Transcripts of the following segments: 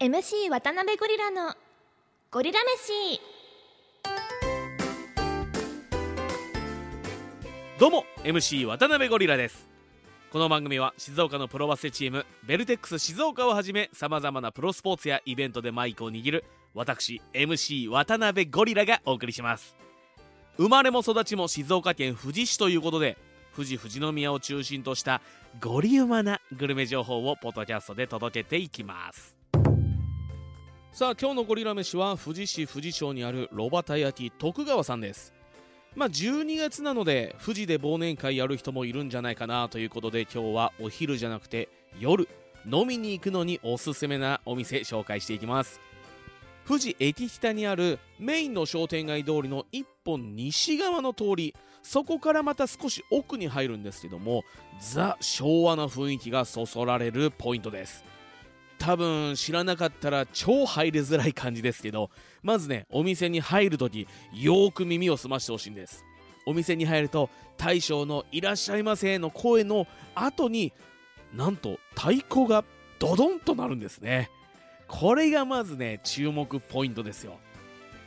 MC 渡辺ゴリラのゴリラ飯。どうも MC 渡辺ゴリラです。この番組は静岡のプロバスケチームベルテックス静岡をはじめさまざまなプロスポーツやイベントでマイクを握る私 MC 渡辺ゴリラがお送りします。生まれも育ちも静岡県富士市ということで富士富士宮を中心としたゴリウマなグルメ情報をポッドキャストで届けていきます。さあ今日のゴリラ飯は富士市富士町にある炉端焼き徳川さんです。まあ12月なので富士で忘年会やる人もいるんじゃないかなということで今日はお昼じゃなくて夜飲みに行くのにおすすめなお店紹介していきます。富士駅北にあるメインの商店街通りの一本西側の通りそこからまた少し奥に入るんですけどもザ昭和な雰囲気がそそられるポイントです。多分知らなかったら超入りづらい感じですけどまずねお店に入るときよーく耳を澄ましてほしいんです。お店に入ると大将の「いらっしゃいませ」の声の後になんと太鼓がドドンとなるんですね。これがまずね注目ポイントですよ。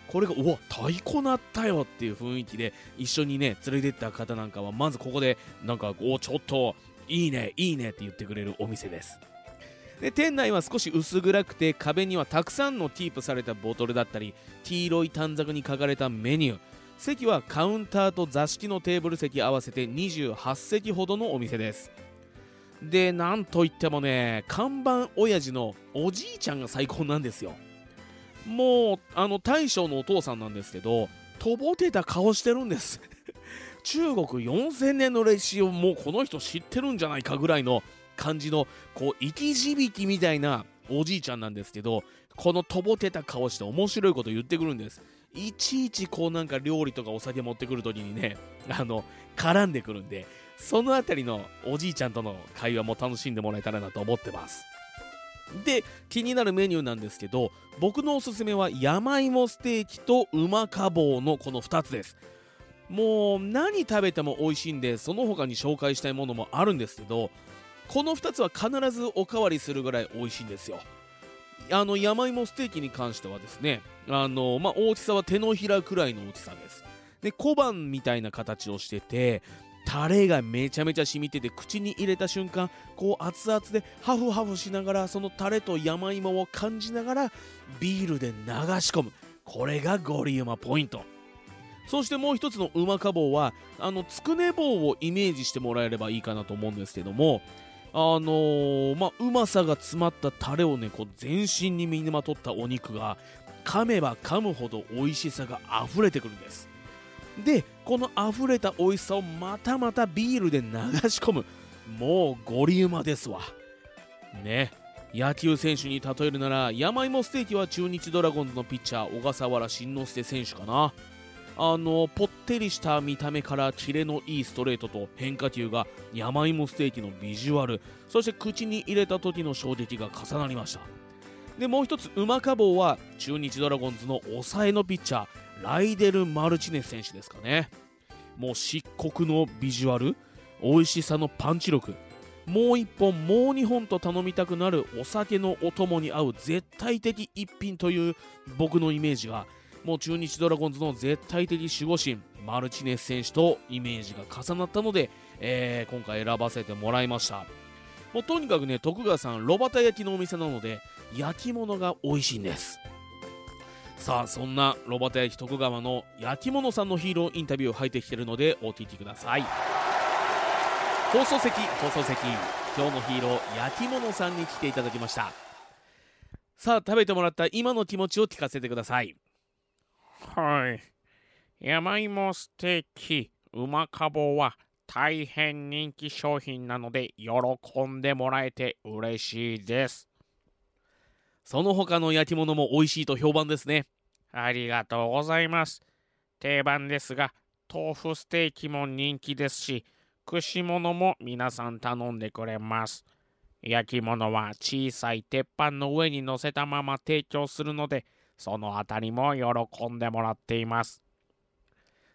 これがうわ太鼓鳴ったよっていう雰囲気で一緒にね連れてった方なんかはまずここでなんかおちょっといいねいいねって言ってくれるお店です。で店内は少し薄暗くて壁にはたくさんのティープされたボトルだったり黄色い短冊に書かれたメニュー。席はカウンターと座敷のテーブル席合わせて28席ほどのお店です。でなんといってもね看板親父のおじいちゃんが最高なんですよ。もうあの大将のお父さんなんですけどとぼけた顔してるんです。中国4000年の歴史をもうこの人知ってるんじゃないかぐらいの感じのこう生き字引みたいなおじいちゃんなんですけどこのとぼけた顔して面白いこと言ってくるんです。いちいちこうなんか料理とかお酒持ってくるときにね あの絡んでくるんでそのあたりのおじいちゃんとの会話も楽しんでもらえたらなと思ってます。で気になるメニューなんですけど僕のおすすめは山芋ステーキとうまかぼうのこの2つです。もう何食べても美味しいんでその他に紹介したいものもあるんですけどこの2つは必ずおかわりするぐらい美味しいんですよ。あの山芋ステーキに関してはですねあの、まあ、大きさは手のひらくらいの大きさです。で小判みたいな形をしててタレがめちゃめちゃ染みてて口に入れた瞬間こう熱々でハフハフしながらそのタレと山芋を感じながらビールで流し込む。これがゴリウマポイント。そしてもう一つのうまか棒はあのつくね棒をイメージしてもらえればいいかなと思うんですけどもあのー、まあ、うまさが詰まったタレをねこう全身に身にまとったお肉が噛めば噛むほど美味しさが溢れてくるんです。でこの溢れた美味しさをまたまたビールで流し込むもうゴリウマですわ。ね。野球選手に例えるなら山芋ステーキは中日ドラゴンズのピッチャー小笠原慎之介選手かな。あのぽってりした見た目からキレのいいストレートと変化球が山芋ステーキのビジュアルそして口に入れた時の衝撃が重なりました。でもう一つうまか棒は中日ドラゴンズの抑えのピッチャーライデル・マルチネス選手ですかね。もう漆黒のビジュアル美味しさのパンチ力。もう一本もう二本と頼みたくなるお酒のお供に合う絶対的一品という僕のイメージがもう中日ドラゴンズの絶対的守護神マルチネス選手とイメージが重なったので、えー、今回選ばせてもらいました。もうとにかくね徳川さん炉端焼きのお店なので焼き物が美味しいんです。さあそんな炉端焼き徳川の焼き物さんのヒーローインタビューを入ってきてるのでお聞きください。放送席放送席。今日のヒーロー焼き物さんに来ていただきました。さあ食べてもらった今の気持ちを聞かせてください。はい。山芋ステーキうまかぼは大変人気商品なので喜んでもらえて嬉しいです。その他の焼き物も美味しいと評判ですね。ありがとうございます。定番ですが豆腐ステーキも人気ですし串物も皆さん頼んでくれます。焼き物は小さい鉄板の上に乗せたまま提供するのでそのあたりも喜んでもらっています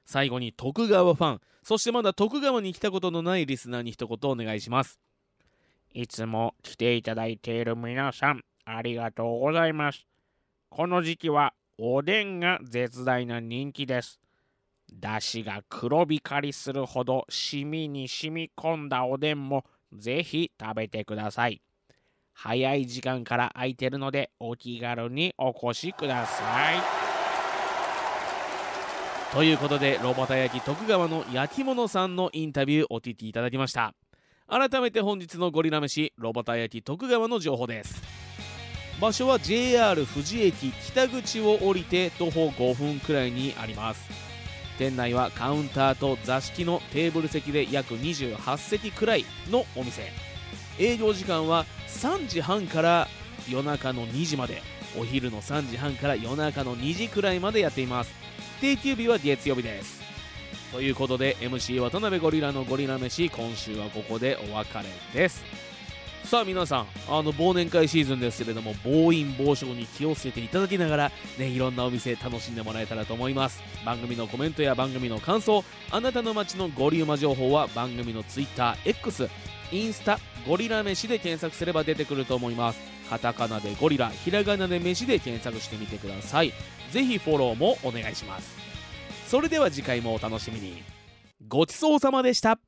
最後に徳川ファンそしてまだ徳川に来たことのないリスナーに一言お願いしますいつも来ていただいている皆さんありがとうございます。この時期はおでんが絶大な人気です。だしが黒光りするほど染みに染み込んだおでんもぜひ食べてください。早い時間から空いてるのでお気軽にお越しください。ということでロバタ焼き徳川の焼き物さんのインタビューお聞きいただきました。改めて本日のゴリラ飯ロバタ焼き徳川の情報です。場所は JR 富士駅北口を降りて徒歩5分くらいにあります。店内はカウンターと座敷のテーブル席で約28席くらいのお店。営業時間は3時半から夜中の2時までお昼の3時半から夜中の2時くらいまでやっています。定休日は月曜日です。ということで MC 渡辺ゴリラのゴリラ飯今週はここでお別れです。さあ皆さんあの忘年会シーズンですけれども暴飲暴食に気をつけていただきながらねいろんなお店楽しんでもらえたらと思います。番組のコメントや番組の感想あなたの街のゴリウマ情報は番組の TwitterX インスタゴリラ飯で検索すれば出てくると思います。カタカナでゴリラひらがなで飯で検索してみてください。ぜひフォローもお願いします。それでは次回もお楽しみに。ごちそうさまでした。